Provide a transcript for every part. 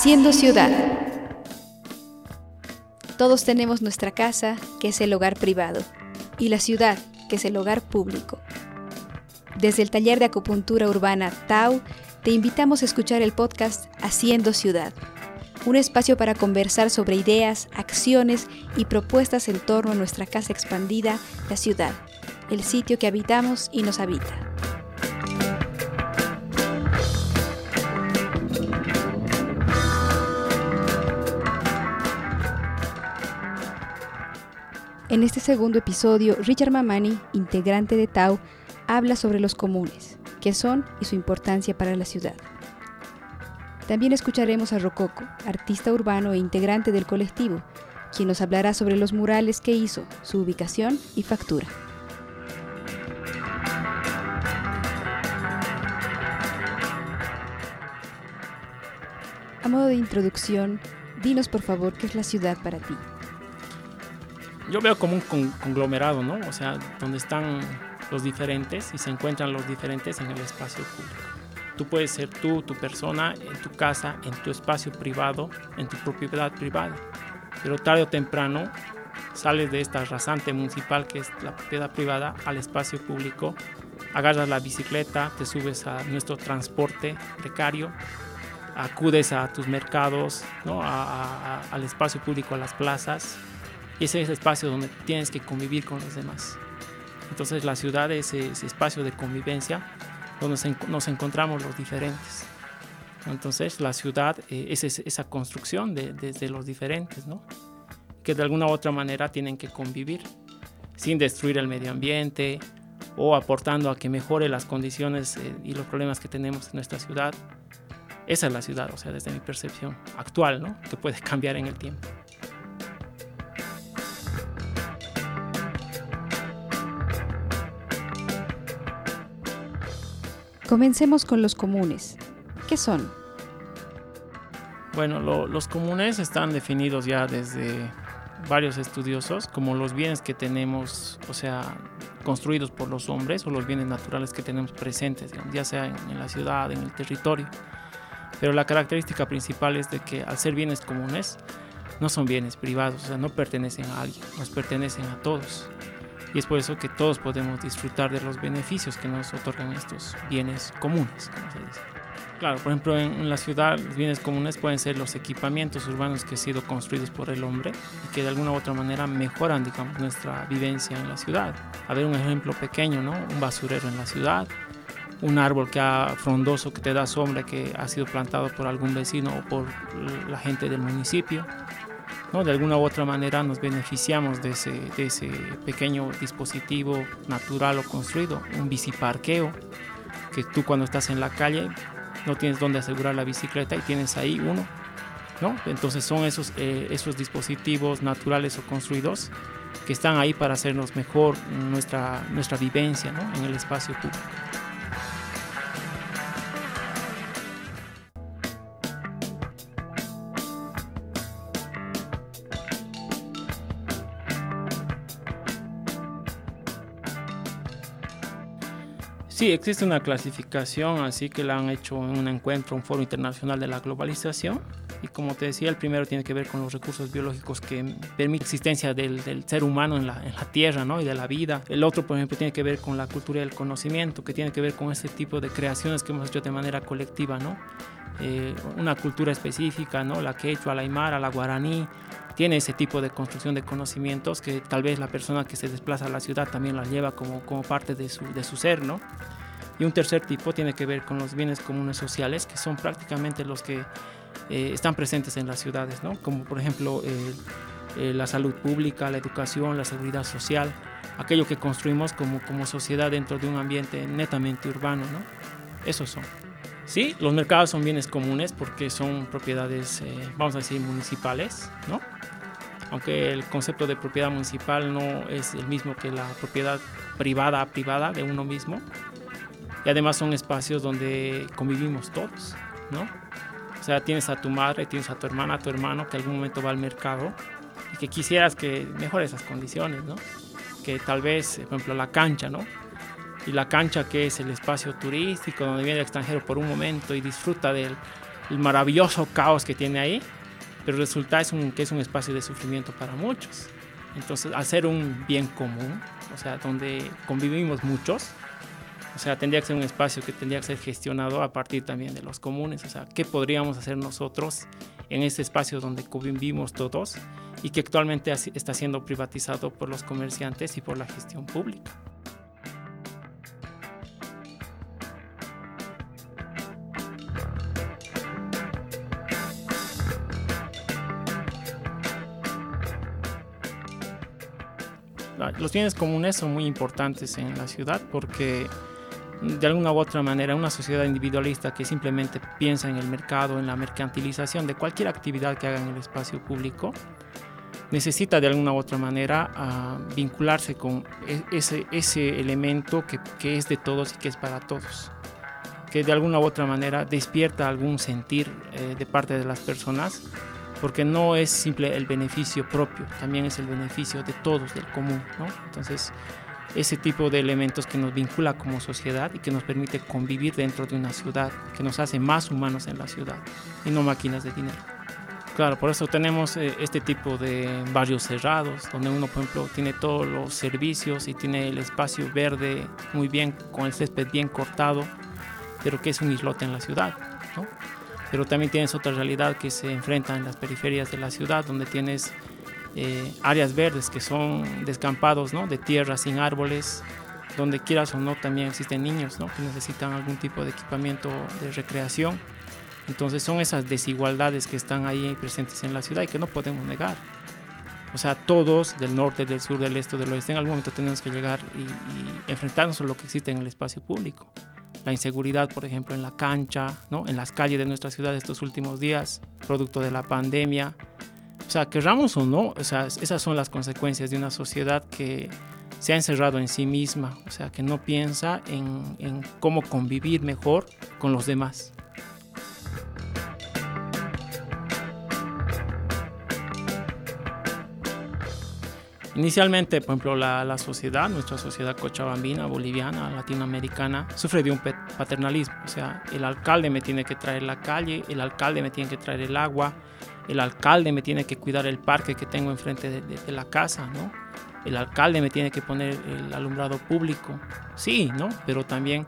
Haciendo ciudad. Todos tenemos nuestra casa, que es el hogar privado, y la ciudad, que es el hogar público. Desde el taller de acupuntura urbana Tau, te invitamos a escuchar el podcast Haciendo Ciudad, un espacio para conversar sobre ideas, acciones y propuestas en torno a nuestra casa expandida, la ciudad, el sitio que habitamos y nos habita. En este segundo episodio, Richard Mamani, integrante de Tau, habla sobre los comunes, qué son y su importancia para la ciudad. También escucharemos a Rococo, artista urbano e integrante del colectivo, quien nos hablará sobre los murales que hizo, su ubicación y factura. A modo de introducción, dinos por favor qué es la ciudad para ti yo veo como un conglomerado, ¿no? O sea, donde están los diferentes y se encuentran los diferentes en el espacio público. Tú puedes ser tú, tu persona, en tu casa, en tu espacio privado, en tu propiedad privada. Pero tarde o temprano sales de esta rasante municipal que es la propiedad privada al espacio público, agarras la bicicleta, te subes a nuestro transporte precario, acudes a tus mercados, ¿no? al espacio público, a las plazas, y ese es el espacio donde tienes que convivir con los demás. Entonces la ciudad es ese espacio de convivencia donde nos encontramos los diferentes. Entonces la ciudad eh, es esa construcción desde los diferentes, ¿no? que de alguna u otra manera tienen que convivir sin destruir el medio ambiente o aportando a que mejore las condiciones eh, y los problemas que tenemos en nuestra ciudad. Esa es la ciudad, o sea, desde mi percepción actual, ¿no? que puede cambiar en el tiempo. Comencemos con los comunes. ¿Qué son? Bueno, los comunes están definidos ya desde varios estudiosos como los bienes que tenemos, o sea, construidos por los hombres o los bienes naturales que tenemos presentes, ya sea en, la ciudad, en el territorio. Pero la característica principal es de que al ser bienes comunes, no son bienes privados, o sea, no pertenecen a alguien, nos pertenecen a todos y es por eso que todos podemos disfrutar de los beneficios que nos otorgan estos bienes comunes, como se dice. Claro, por ejemplo, en, la ciudad los bienes comunes pueden ser los equipamientos urbanos que han sido construidos por el hombre y que de alguna u otra manera mejoran, digamos, nuestra vivencia en la ciudad. A ver un ejemplo pequeño, ¿no? Un basurero en la ciudad, un árbol que ha, frondoso que te da sombra que ha sido plantado por algún vecino o por la gente del municipio de alguna u otra manera nos beneficiamos de ese, de ese pequeño dispositivo natural o construido, un biciparqueo, que tú cuando estás en la calle no tienes dónde asegurar la bicicleta y tienes ahí uno. ¿no? Entonces son esos, eh, esos dispositivos naturales o construidos que están ahí para hacernos mejor nuestra, nuestra vivencia en el espacio público. Sí, existe una clasificación, así que la han hecho en un encuentro, un foro internacional de la globalización. Y como te decía, el primero tiene que ver con los recursos biológicos que permiten la existencia del, ser humano en la, en la, tierra ¿no? y de la vida. El otro, por ejemplo, tiene que ver con la cultura del conocimiento, que tiene que ver con este tipo de creaciones que hemos hecho de manera colectiva. ¿no? Eh, una cultura específica, ¿no? la quechua, la aymara, la guaraní, tiene ese tipo de construcción de conocimientos que tal vez la persona que se desplaza a la ciudad también la lleva como, como parte de su, de su ser, ¿no? Y un tercer tipo tiene que ver con los bienes comunes sociales, que son prácticamente los que eh, están presentes en las ciudades, ¿no? como por ejemplo eh, eh, la salud pública, la educación, la seguridad social, aquello que construimos como, como sociedad dentro de un ambiente netamente urbano. ¿no? Esos son. Sí, los mercados son bienes comunes porque son propiedades, vamos a decir, municipales, ¿no? Aunque el concepto de propiedad municipal no es el mismo que la propiedad privada privada de uno mismo, y además son espacios donde convivimos todos, ¿no? O sea, tienes a tu madre, tienes a tu hermana, a tu hermano que algún momento va al mercado y que quisieras que mejore esas condiciones, ¿no? Que tal vez, por ejemplo, la cancha, ¿no? Y la cancha que es el espacio turístico donde viene el extranjero por un momento y disfruta del, el maravilloso caos que tiene ahí, pero resulta es un, que es un espacio de sufrimiento para muchos. Entonces, hacer un bien común, o sea, donde convivimos muchos, o sea, tendría que ser un espacio que tendría que ser gestionado a partir también de los comunes, o sea, ¿qué podríamos hacer nosotros en ese espacio donde convivimos todos y que actualmente está siendo privatizado por los comerciantes y por la gestión pública? los bienes comunes son muy importantes en la ciudad porque de alguna u otra manera una sociedad individualista que simplemente piensa en el mercado, en la mercantilización de cualquier actividad que haga en el espacio público, necesita de alguna u otra manera ah, vincularse con e-, ese, ese elemento que, que, es de todos y que es para todos, que de alguna u otra manera despierta algún sentir eh, de parte de las personas porque no es simple el beneficio propio, también es el beneficio de todos, del común. Entonces, ese tipo de elementos que nos vincula como sociedad y que nos permite convivir dentro de una ciudad, que nos hace más humanos en la ciudad y no máquinas de dinero. Claro, por eso tenemos eh, este tipo de barrios cerrados, donde uno, por ejemplo, tiene todos los servicios y tiene el espacio verde muy bien, con el césped bien cortado, pero que es un islote en la ciudad. ¿no? pero también tienes otra realidad que se enfrenta en las periferias de la ciudad, donde tienes eh, áreas verdes que son descampados ¿no? de tierra sin árboles, donde quieras o no también existen niños ¿no? que necesitan algún tipo de equipamiento de recreación. Entonces son esas desigualdades que están ahí presentes en la ciudad y que no podemos negar. O sea, todos del norte, del sur, del este, del oeste, en algún momento tenemos que llegar y, y enfrentarnos a lo que existe en el espacio público la inseguridad, por ejemplo, en la cancha, ¿no? en las calles de nuestra ciudad estos últimos días, producto de la pandemia. O sea, querramos o no, o sea, esas son las consecuencias de una sociedad que se ha encerrado en sí misma, o sea, que no piensa en, en cómo convivir mejor con los demás. Inicialmente, por ejemplo, la, sociedad, nuestra sociedad cochabambina, boliviana, latinoamericana, sufre de un paternalismo. O sea, el alcalde me tiene que traer la calle, el alcalde me tiene que traer el agua, el alcalde me tiene que cuidar el parque que tengo enfrente de, la casa, ¿no? El alcalde me tiene que poner el alumbrado público. Sí, ¿no? Pero también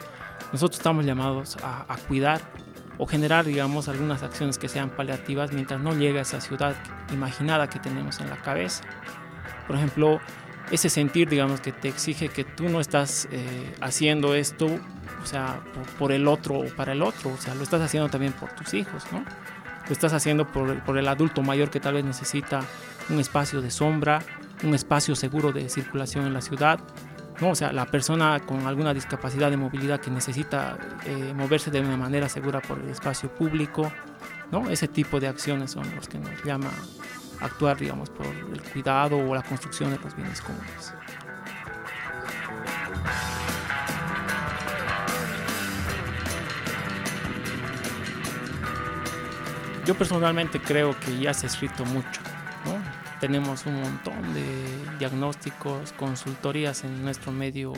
nosotros estamos llamados a, cuidar o generar, digamos, algunas acciones que sean paliativas mientras no llegue a esa ciudad imaginada que tenemos en la cabeza. Por ejemplo, ese sentir, digamos, que te exige que tú no estás eh, haciendo esto, o sea, por, el otro o para el otro, o sea, lo estás haciendo también por tus hijos, ¿no? Lo estás haciendo por, por el adulto mayor que tal vez necesita un espacio de sombra, un espacio seguro de circulación en la ciudad, ¿no? O sea, la persona con alguna discapacidad de movilidad que necesita eh, moverse de una manera segura por el espacio público, ¿no? Ese tipo de acciones son los que nos llama actuar, digamos, por el cuidado o la construcción de los bienes comunes. Yo personalmente creo que ya se ha escrito mucho. ¿no? Tenemos un montón de diagnósticos, consultorías en nuestro medio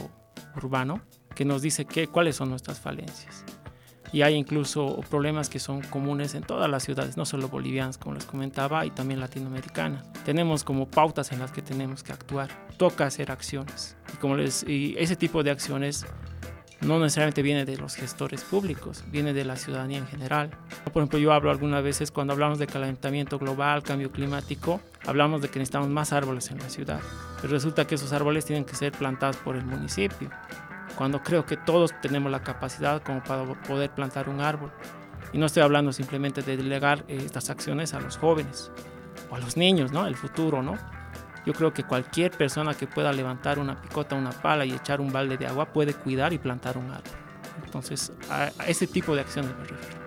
urbano que nos dice que, cuáles son nuestras falencias y hay incluso problemas que son comunes en todas las ciudades, no solo bolivianas, como les comentaba, y también latinoamericanas. Tenemos como pautas en las que tenemos que actuar. Toca hacer acciones. Y, como les, y ese tipo de acciones no necesariamente viene de los gestores públicos, viene de la ciudadanía en general. Por ejemplo, yo hablo algunas veces cuando hablamos de calentamiento global, cambio climático, hablamos de que necesitamos más árboles en la ciudad. Pero resulta que esos árboles tienen que ser plantados por el municipio cuando creo que todos tenemos la capacidad como para poder plantar un árbol. Y no estoy hablando simplemente de delegar eh, estas acciones a los jóvenes o a los niños, ¿no? El futuro, ¿no? Yo creo que cualquier persona que pueda levantar una picota, una pala y echar un balde de agua puede cuidar y plantar un árbol. Entonces, a, ese tipo de acciones me refiero.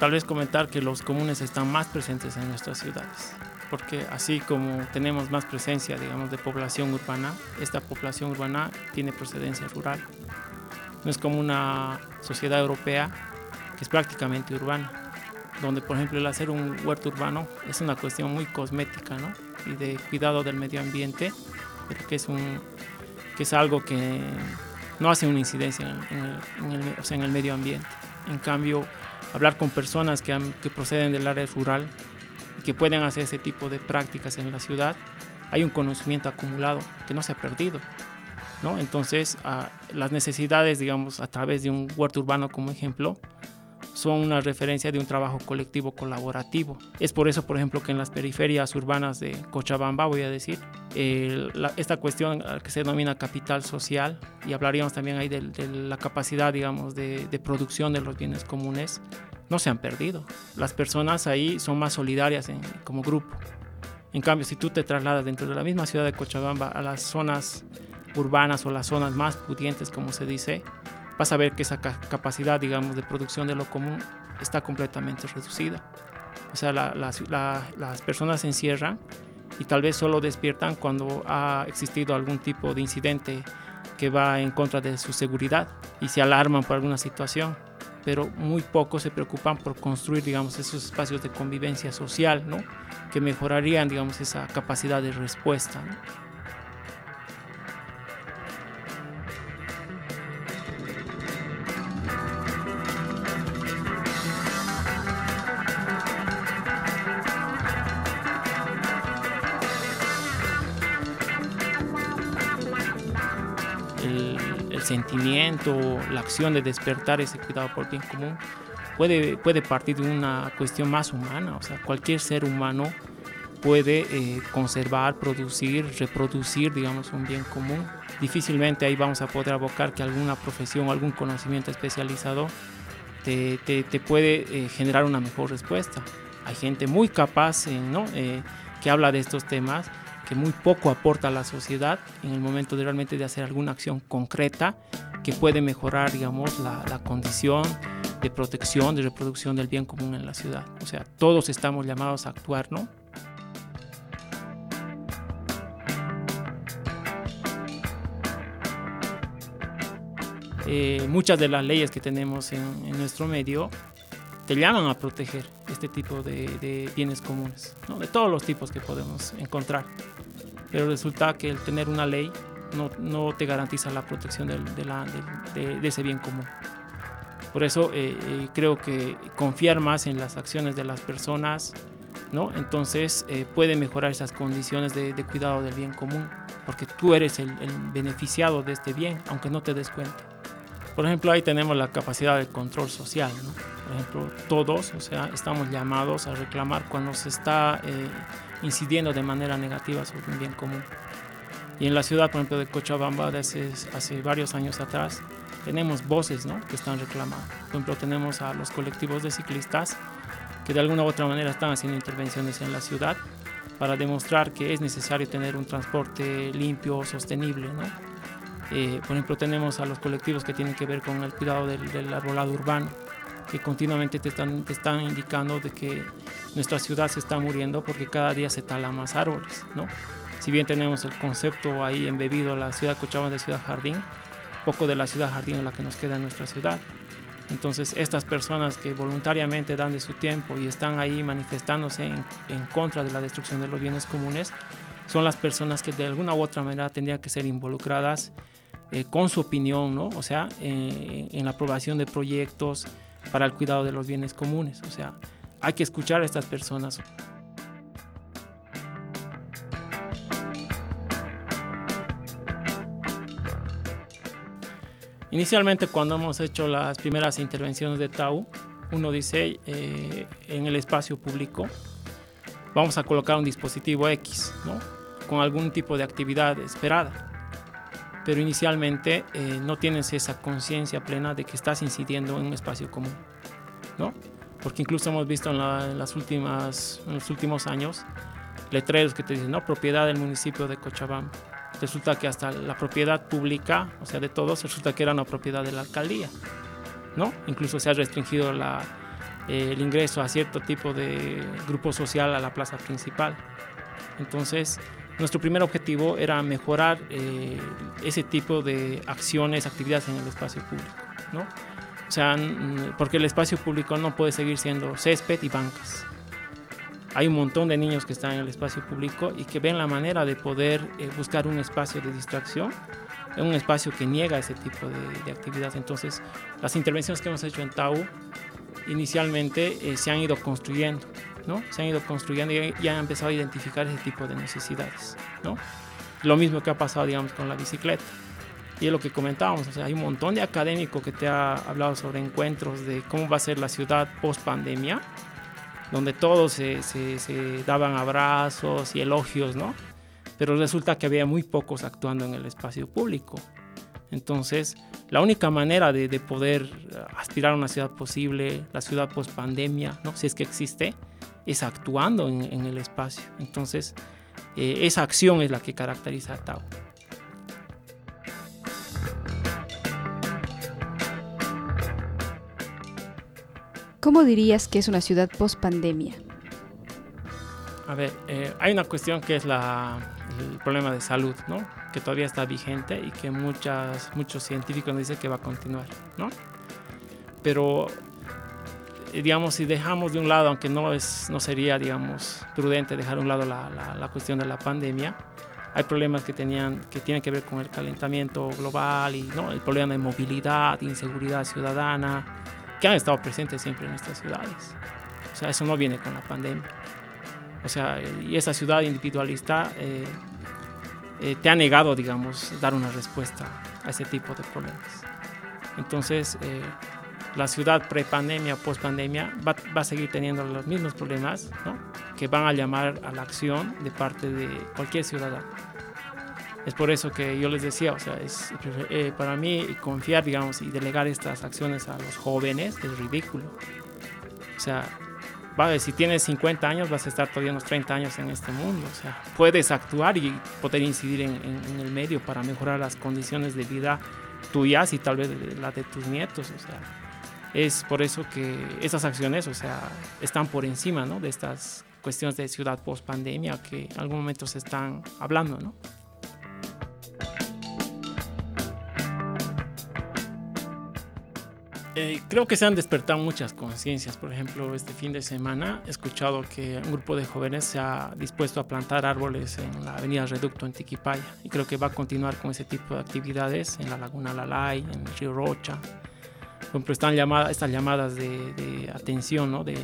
Tal vez comentar que los comunes están más presentes en nuestras ciudades, porque así como tenemos más presencia, digamos, de población urbana, esta población urbana tiene procedencia rural. No es como una sociedad europea que es prácticamente urbana, donde por ejemplo el hacer un huerto urbano es una cuestión muy cosmética, ¿no? y de cuidado del medio ambiente, que es, un, que es algo que no hace una incidencia en el, en el, medio ambiente. En cambio, hablar con personas que, que proceden del área rural y que pueden hacer ese tipo de prácticas en la ciudad, hay un conocimiento acumulado que no se ha perdido. ¿No? Entonces, las necesidades, digamos, a través de un huerto urbano como ejemplo, son una referencia de un trabajo colectivo colaborativo. Es por eso, por ejemplo, que en las periferias urbanas de Cochabamba, voy a decir, esta cuestión que se denomina capital social, y hablaríamos también ahí de, la capacidad, digamos, de, producción de los bienes comunes, no se han perdido. Las personas ahí son más solidarias como grupo. En cambio, si tú te trasladas dentro de la misma ciudad de Cochabamba a las zonas urbanas o las zonas más pudientes, como se dice, vas a ver que esa capacidad, digamos, de producción de lo común está completamente reducida. O sea, las personas se encierran y tal vez solo despiertan cuando ha existido algún tipo de incidente que va en contra de su seguridad y se alarman por alguna situación, pero muy pocos se preocupan por construir, digamos, esos espacios de convivencia social, ¿no? Que mejorarían, digamos, esa capacidad de respuesta. Sentimiento, la acción de despertar ese cuidado por bien común, puede, puede partir de una cuestión más humana. O sea, cualquier ser humano puede eh, conservar, producir, reproducir, digamos, un bien común. Difícilmente ahí vamos a poder abocar que alguna profesión o algún conocimiento especializado te, te, puede eh, generar una mejor respuesta. Hay gente muy capaz ¿no? Eh, que habla de estos temas que muy poco aporta a la sociedad en el momento de realmente de hacer alguna acción concreta que puede mejorar, digamos, la, la condición de protección, de reproducción del bien común en la ciudad. O sea, todos estamos llamados a actuar, ¿no? Eh, muchas de las leyes que tenemos en, en, nuestro medio te llaman a proteger este tipo de, de bienes comunes, ¿no? de todos los tipos que podemos encontrar pero resulta que el tener una ley no, no te garantiza la protección de, de, de, ese bien común. Por eso eh, eh, creo que confiar más en las acciones de las personas, ¿no? entonces eh, puede mejorar esas condiciones de, cuidado del bien común, porque tú eres el, el beneficiado de este bien, aunque no te des cuenta. Por ejemplo, ahí tenemos la capacidad de control social. ¿no? Por ejemplo, todos, o sea, estamos llamados a reclamar cuando se está incidiendo de manera negativa sobre un bien común. Y en la ciudad, por ejemplo, de Cochabamba, hace, hace varios años atrás, tenemos voces ¿no? que están reclamando. Por ejemplo, tenemos a los colectivos de ciclistas que de alguna u otra manera están haciendo intervenciones en la ciudad para demostrar que es necesario tener un transporte limpio, sostenible. ¿no? Eh, por ejemplo, tenemos a los colectivos que tienen que ver con el cuidado del, del arbolado urbano que continuamente te están, te están indicando de que nuestra ciudad se está muriendo porque cada día se talan más árboles, ¿no? Si bien tenemos el concepto ahí embebido, la ciudad Cochabamba de ciudad jardín, poco de la ciudad jardín es la que nos queda en nuestra ciudad. Entonces, estas personas que voluntariamente dan de su tiempo y están ahí manifestándose en, en contra de la destrucción de los bienes comunes, son las personas que de alguna u otra manera tendrían que ser involucradas eh, con su opinión, ¿no? O sea, eh, en la aprobación de proyectos, para el cuidado de los bienes comunes. O sea, hay que escuchar a estas personas. Inicialmente cuando hemos hecho las primeras intervenciones de TAU, uno dice eh, en el espacio público, vamos a colocar un dispositivo X, ¿no? con algún tipo de actividad esperada. Pero inicialmente eh, no tienes esa conciencia plena de que estás incidiendo en un espacio común. ¿no? Porque incluso hemos visto en, las últimas, en los últimos años letreros que te dicen, no, propiedad del municipio de Cochabamba. Resulta que hasta la propiedad pública, o sea, de todos, resulta que era una propiedad de la alcaldía, ¿no? Incluso se ha restringido la, eh, el ingreso a cierto tipo de grupo social a la plaza principal. Entonces, nuestro primer objetivo era mejorar eh, ese tipo de acciones, actividades en el espacio público, ¿no? O sea, porque el espacio público no puede seguir siendo césped y bancas. hay un montón de niños que están en el espacio público y que ven la manera de poder eh, buscar un espacio de distracción, un espacio que niega ese tipo de, de actividad. Entonces, las intervenciones que hemos hecho en TAU inicialmente eh, se han ido construyendo, ¿no? Se han ido construyendo y han empezado a identificar ese tipo de necesidades, ¿no? Lo mismo que ha pasado, digamos, con la bicicleta. Y es lo que comentábamos, o sea, hay un montón de académicos que te ha hablado sobre encuentros de cómo va a ser la ciudad post pandemia, donde todos se, daban abrazos y elogios. Pero resulta que había muy pocos actuando en el espacio público. Entonces, la única manera de, de poder aspirar a una ciudad posible, la ciudad post pandemia, ¿no? si es que existe, es actuando en, en el espacio. Entonces, eh, esa acción es la que caracteriza a Tau. ¿Cómo dirías que es una ciudad post pandemia? A ver, eh, hay una cuestión que es la, el problema de salud, ¿no? Que todavía está vigente y que muchas, muchos científicos nos dicen que va a continuar, ¿no? Pero, digamos, si dejamos de un lado, aunque no, es, no sería, digamos, prudente dejar de un lado la, la, la cuestión de la pandemia, hay problemas que, tenían, que tienen que ver con el calentamiento global y ¿no? el problema de movilidad, inseguridad ciudadana, que han estado presentes siempre en nuestras ciudades. O sea, eso no viene con la pandemia. O sea, y esa ciudad individualista eh, eh, te ha negado, digamos, dar una respuesta a ese tipo de problemas. Entonces, eh, la ciudad pre-pandemia, post-pandemia, va, a seguir teniendo los mismos problemas, ¿no? que van a llamar a la acción de parte de cualquier ciudadano. Es por eso que yo les decía, o sea, es, eh, para mí confiar, digamos, y delegar estas acciones a los jóvenes es ridículo. O sea, vale, si tienes 50 años vas a estar todavía unos 30 años en este mundo. O sea, puedes actuar y poder incidir en el medio para mejorar las condiciones de vida tuyas y tal vez la de tus nietos. O sea, es por eso que esas acciones, o sea, están por encima, ¿no? De estas cuestiones de ciudad post pandemia que en algún momento se están hablando, ¿no? Eh, creo que se han despertado muchas conciencias. Por ejemplo, este fin de semana he escuchado que un grupo de jóvenes se ha dispuesto a plantar árboles en la avenida Reducto en Tiquipaya y creo que va a continuar con ese tipo de actividades en la laguna Lalay, en el río Rocha. Por ejemplo, están estas llamadas de, de atención ¿no? de,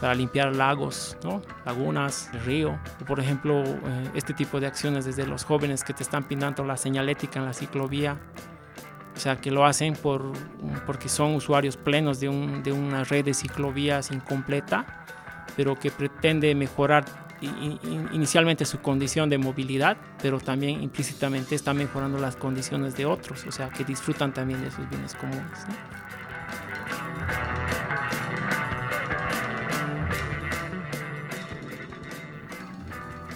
para limpiar lagos, ¿no? lagunas, río. Por ejemplo, eh, este tipo de acciones desde los jóvenes que te están pintando la señalética en la ciclovía o sea, que lo hacen por, porque son usuarios plenos de, un, de una red de ciclovías incompleta, pero que pretende mejorar inicialmente su condición de movilidad, pero también implícitamente está mejorando las condiciones de otros, o sea, que disfrutan también de sus bienes comunes. ¿no?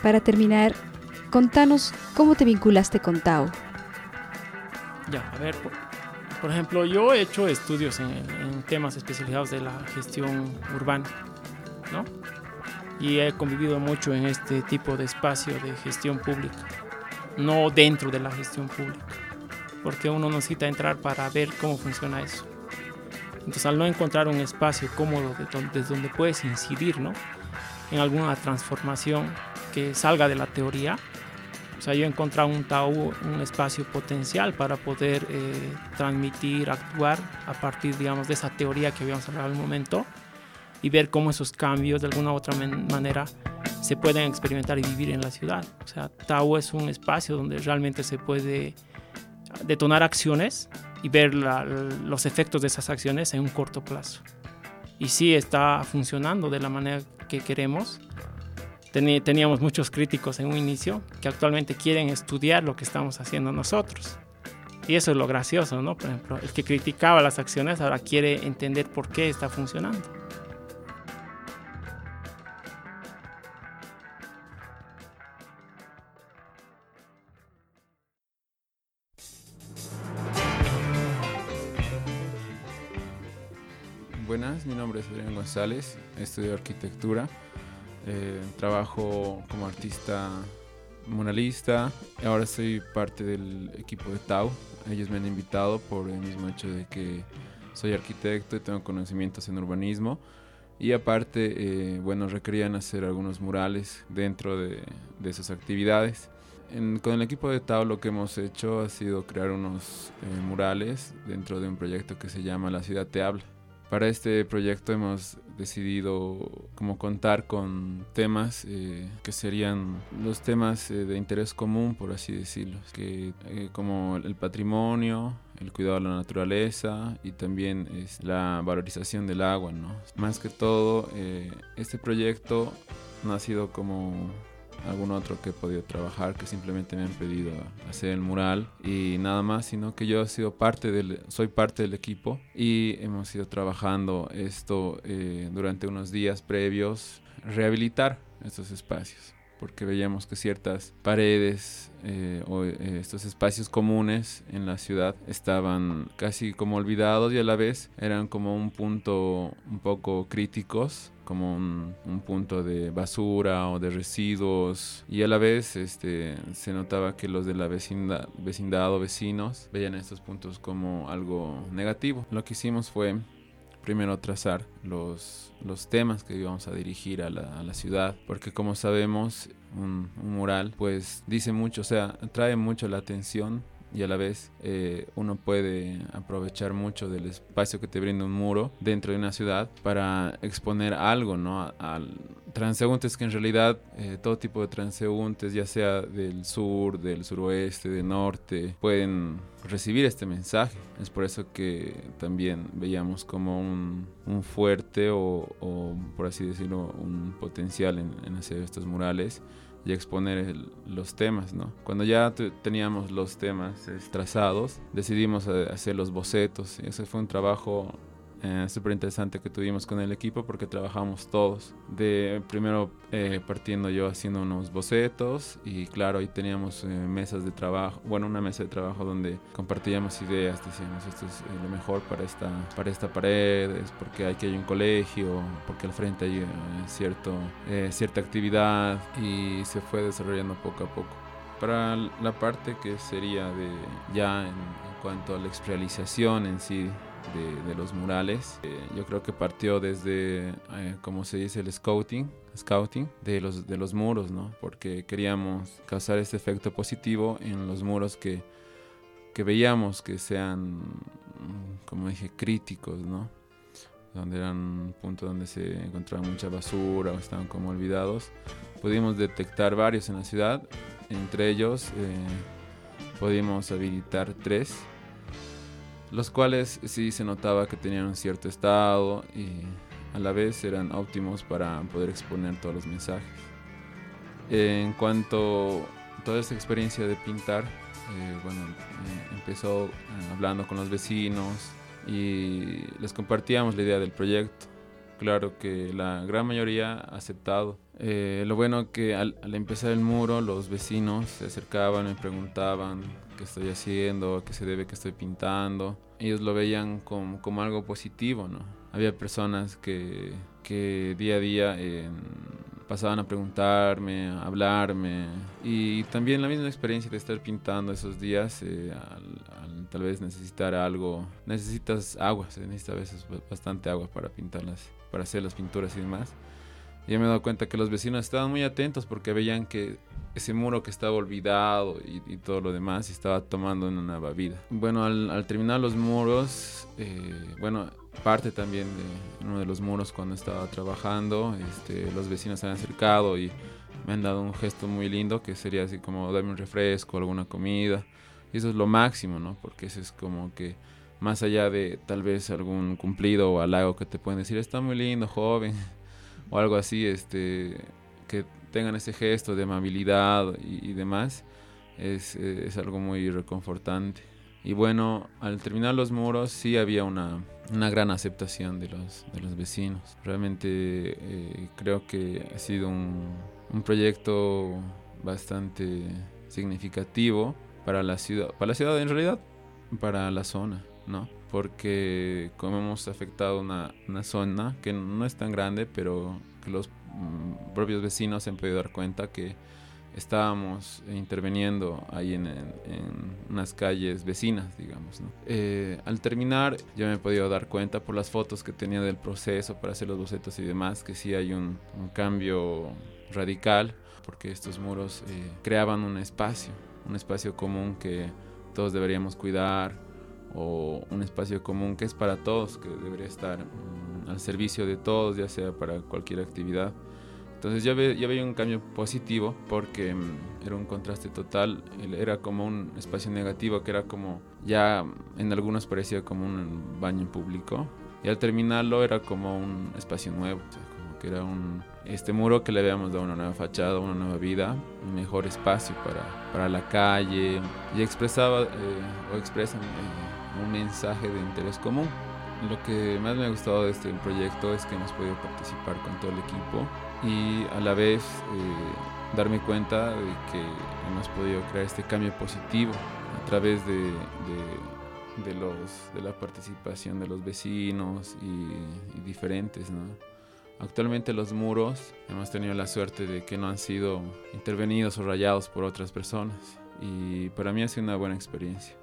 Para terminar, contanos cómo te vinculaste con Tao. Ya, a ver, por, por, ejemplo, yo he hecho estudios en, en, temas especializados de la gestión urbana, ¿no? Y he convivido mucho en este tipo de espacio de gestión pública, no dentro de la gestión pública, porque uno necesita entrar para ver cómo funciona eso. Entonces, al no encontrar un espacio cómodo desde donde puedes incidir, ¿no? En alguna transformación que salga de la teoría, o sea, yo he encontrado un TAU, un espacio potencial para poder eh, transmitir, actuar a partir, digamos, de esa teoría que habíamos hablado al momento y ver cómo esos cambios de alguna u otra manera se pueden experimentar y vivir en la ciudad. O sea, TAU es un espacio donde realmente se puede detonar acciones y ver los efectos de esas acciones en un corto plazo. Y sí está funcionando de la manera que queremos teníamos muchos críticos en un inicio que actualmente quieren estudiar lo que estamos haciendo nosotros. Y eso es lo gracioso, ¿no? Por ejemplo, el que criticaba las acciones ahora quiere entender por qué está funcionando. Buenas, mi nombre es Adrián González, estudio arquitectura. Eh, trabajo como artista muralista. Ahora soy parte del equipo de Tau. Ellos me han invitado por el mismo hecho de que soy arquitecto y tengo conocimientos en urbanismo. Y aparte, eh, bueno, requerían hacer algunos murales dentro de, de esas actividades. con el equipo de Tao lo que hemos hecho ha sido crear unos eh, murales dentro de un proyecto que se llama La Ciudad Te Habla. Para este proyecto hemos decidido como contar con temas eh, que serían los temas eh, de interés común, por así decirlo, que, eh, como el patrimonio, el cuidado de la naturaleza y también es la valorización del agua. ¿no? Más que todo, este proyecto ha sido como algún otro que he podido trabajar que simplemente me han pedido hacer el mural y nada más, sino que yo he sido parte del, soy parte del equipo y hemos ido trabajando esto eh, durante unos días previos, rehabilitar estos espacios porque veíamos que ciertas paredes eh, o eh, estos espacios comunes en la ciudad estaban casi como olvidados y a la vez eran como un punto un poco críticos como un, punto de basura o de residuos y a la vez este, se notaba que los de la vecindad, vecindad o vecinos veían estos puntos como algo negativo. Lo que hicimos fue primero trazar los, los temas que íbamos a dirigir a la, a la ciudad, porque como sabemos, un, un, mural pues dice mucho, o sea, atrae mucho la atención y a la vez eh, uno puede aprovechar mucho del espacio que te brinda un muro dentro de una ciudad para exponer algo, ¿no? Al transeúntes que en realidad eh, todo tipo de transeúntes, ya sea del sur, del suroeste, del norte, pueden recibir este mensaje. Es por eso que también veíamos como un, un fuerte o, o, por así decirlo, un potencial en, en hacer estos murales y exponer los temas, ¿no? Cuando ya teníamos los temas trazados, decidimos eh, hacer los bocetos. Y ese fue un trabajo eh, súper interesante que tuvimos con el equipo porque trabajamos todos. De primero eh, partiendo yo haciendo unos bocetos y claro, ahí teníamos eh, mesas de trabajo, bueno, una mesa de trabajo donde compartíamos ideas, decíamos esto es lo mejor para esta, para esta pared, es porque aquí hay un colegio, porque al frente hay cierto, cierta actividad y se fue desarrollando poco a poco. Para la parte que sería de ya en, en cuanto a la exrealización en sí de, los murales. Eh, yo creo que partió desde, eh, como se dice, el scouting, scouting de los, de los muros, ¿no? Porque queríamos causar este efecto positivo en los muros que, que veíamos que sean, como dije, críticos, ¿no? Donde eran un punto donde se encontraba mucha basura o estaban como olvidados. Pudimos detectar varios en la ciudad, entre ellos eh, pudimos habilitar tres los cuales sí se notaba que tenían un cierto estado y a la vez eran óptimos para poder exponer todos los mensajes. En cuanto a toda esta experiencia de pintar, eh, bueno, eh, empezó eh, hablando con los vecinos y les compartíamos la idea del proyecto. Claro que la gran mayoría ha aceptado. lo bueno que al, al empezar el muro los vecinos se acercaban y preguntaban qué estoy haciendo, qué se debe que estoy pintando. Ellos lo veían como, como algo positivo, ¿no? Había personas que, que día a día eh, pasaban a preguntarme, a hablarme. Y también la misma experiencia de estar pintando esos días, eh, al, tal vez necesitar algo, necesitas agua, se necesita a veces bastante agua para pintarlas, para hacer las pinturas y demás. Y me he dado cuenta que los vecinos estaban muy atentos porque veían que ese muro que estaba olvidado y, todo lo demás y estaba tomando una nueva vida. Bueno, al, terminar los muros, eh, bueno, parte también de uno de los muros cuando estaba trabajando, este, los vecinos se han acercado y me han dado un gesto muy lindo que sería así como darme un refresco, alguna comida. Y eso es lo máximo, ¿no? Porque eso es como que más allá de tal vez algún cumplido o halago que te pueden decir, está muy lindo, joven, o algo así, este, que tengan ese gesto de amabilidad y, demás, es, es, algo muy reconfortante. Y bueno, al terminar los muros sí había una, una gran aceptación de los, de los vecinos. Realmente eh, creo que ha sido un, un, proyecto bastante significativo para la ciudad, para la ciudad en realidad, para la zona, ¿no? Porque como hemos afectado una, una zona que no es tan grande, pero que los Mm, propios vecinos se han podido dar cuenta que estábamos interviniendo ahí en, unas calles vecinas, digamos. Eh, al terminar, yo me he podido dar cuenta por las fotos que tenía del proceso para hacer los bocetos y demás, que sí hay un, cambio radical, porque estos muros eh, creaban un espacio, un espacio común que todos deberíamos cuidar, o un espacio común que es para todos, que debería estar mm, al servicio de todos, ya sea para cualquier actividad. Entonces yo, veía un cambio positivo porque mm, era un contraste total, era como un espacio negativo que era como, ya en algunos parecía como un baño público. Y al terminarlo era como un espacio nuevo, como que era un, este muro que le habíamos dado una nueva fachada, una nueva vida, un mejor espacio para, para la calle. Y expresaba eh, o expresan eh, un mensaje de interés común. Lo que más me ha gustado de este proyecto es que hemos podido participar con todo el equipo y a la vez eh, darme cuenta de que hemos podido crear este cambio positivo a través de, de, los, de la participación de los vecinos y, diferentes. Actualmente los muros hemos tenido la suerte de que no han sido intervenidos o rayados por otras personas y para mí ha sido una buena experiencia.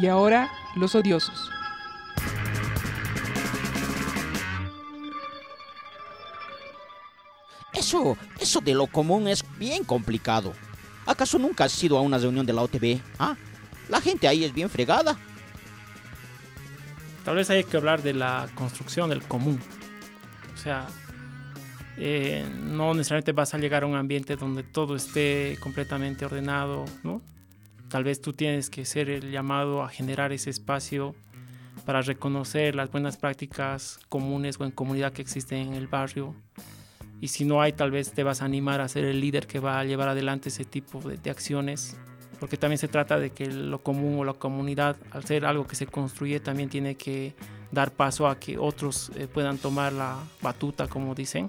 Y ahora los odiosos. Eso, eso de lo común es bien complicado. ¿Acaso nunca has ido a una reunión de la OTB? ¿Ah? La gente ahí es bien fregada. Tal vez hay que hablar de la construcción del común. O sea, eh, no necesariamente vas a llegar a un ambiente donde todo esté completamente ordenado, ¿no? Tal vez tú tienes que ser el llamado a generar ese espacio para reconocer las buenas prácticas comunes o en comunidad que existen en el barrio. Y si no hay, tal vez te vas a animar a ser el líder que va a llevar adelante ese tipo de, acciones. Porque también se trata de que lo común o la comunidad, al ser algo que se construye, también tiene que dar paso a que otros eh, puedan tomar la batuta, como dicen,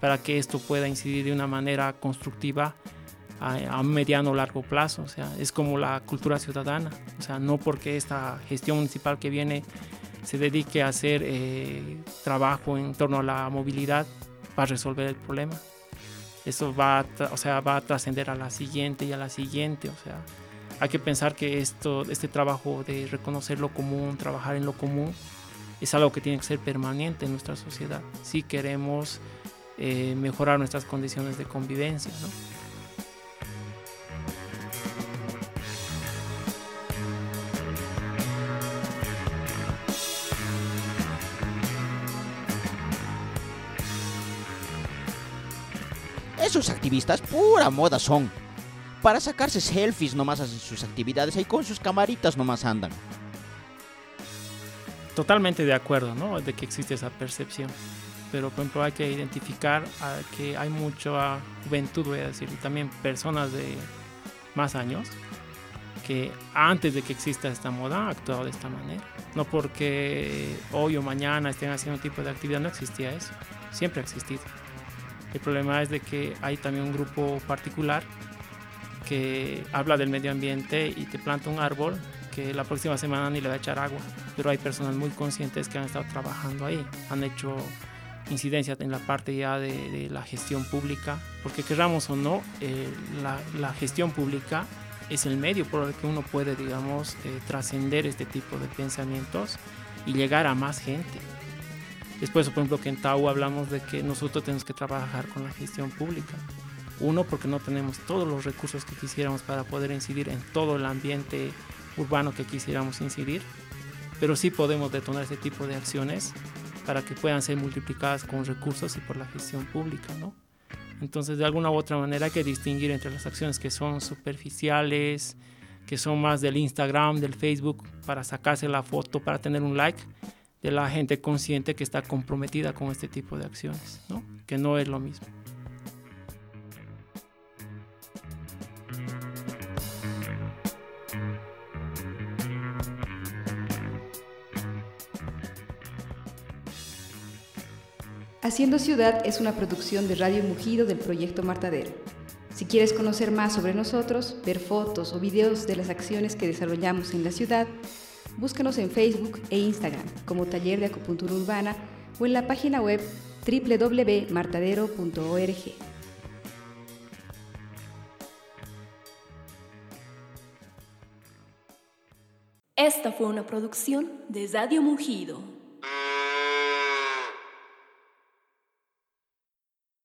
para que esto pueda incidir de una manera constructiva a, mediano o largo plazo. O sea, es como la cultura ciudadana. O sea, no porque esta gestión municipal que viene se dedique a hacer eh, trabajo en torno a la movilidad para resolver el problema. Eso va a, o sea, va a trascender a la siguiente y a la siguiente. O sea, hay que pensar que esto, este trabajo de reconocer lo común, trabajar en lo común, es algo que tiene que ser permanente en nuestra sociedad si queremos eh, mejorar nuestras condiciones de convivencia. Esos activistas pura moda son. Para sacarse selfies nomás hacen sus actividades ahí con sus camaritas nomás andan. Totalmente de acuerdo, ¿no? De que existe esa percepción. Pero, por ejemplo, hay que identificar que hay mucha juventud, voy a decir, y también personas de más años que antes de que exista esta moda han actuado de esta manera. No porque hoy o mañana estén haciendo un tipo de actividad, no existía eso. Siempre ha existido. El problema es de que hay también un grupo particular que habla del medio ambiente y te planta un árbol que la próxima semana ni le va a echar agua. Pero hay personas muy conscientes que han estado trabajando ahí, han hecho incidencia en la parte ya de, la gestión pública, porque queramos o no, eh, la, gestión pública es el medio por el que uno puede, digamos, eh, trascender este tipo de pensamientos y llegar a más gente. Después, por ejemplo, que en Tau hablamos de que nosotros tenemos que trabajar con la gestión pública. Uno, porque no tenemos todos los recursos que quisiéramos para poder incidir en todo el ambiente urbano que quisiéramos incidir, pero sí podemos detonar ese tipo de acciones para que puedan ser multiplicadas con recursos y por la gestión pública, ¿no? Entonces, de alguna u otra manera hay que distinguir entre las acciones que son superficiales, que son más del Instagram, del Facebook, para sacarse la foto, para tener un like, de la gente consciente que está comprometida con este tipo de acciones, ¿no? que no es lo mismo. Haciendo Ciudad es una producción de Radio Mugido del proyecto Martadero. Si quieres conocer más sobre nosotros, ver fotos o videos de las acciones que desarrollamos en la ciudad, búscanos en Facebook e Instagram como Taller de Acupuntura Urbana o en la página web www.martadero.org. Esta fue una producción de Radio Mugido.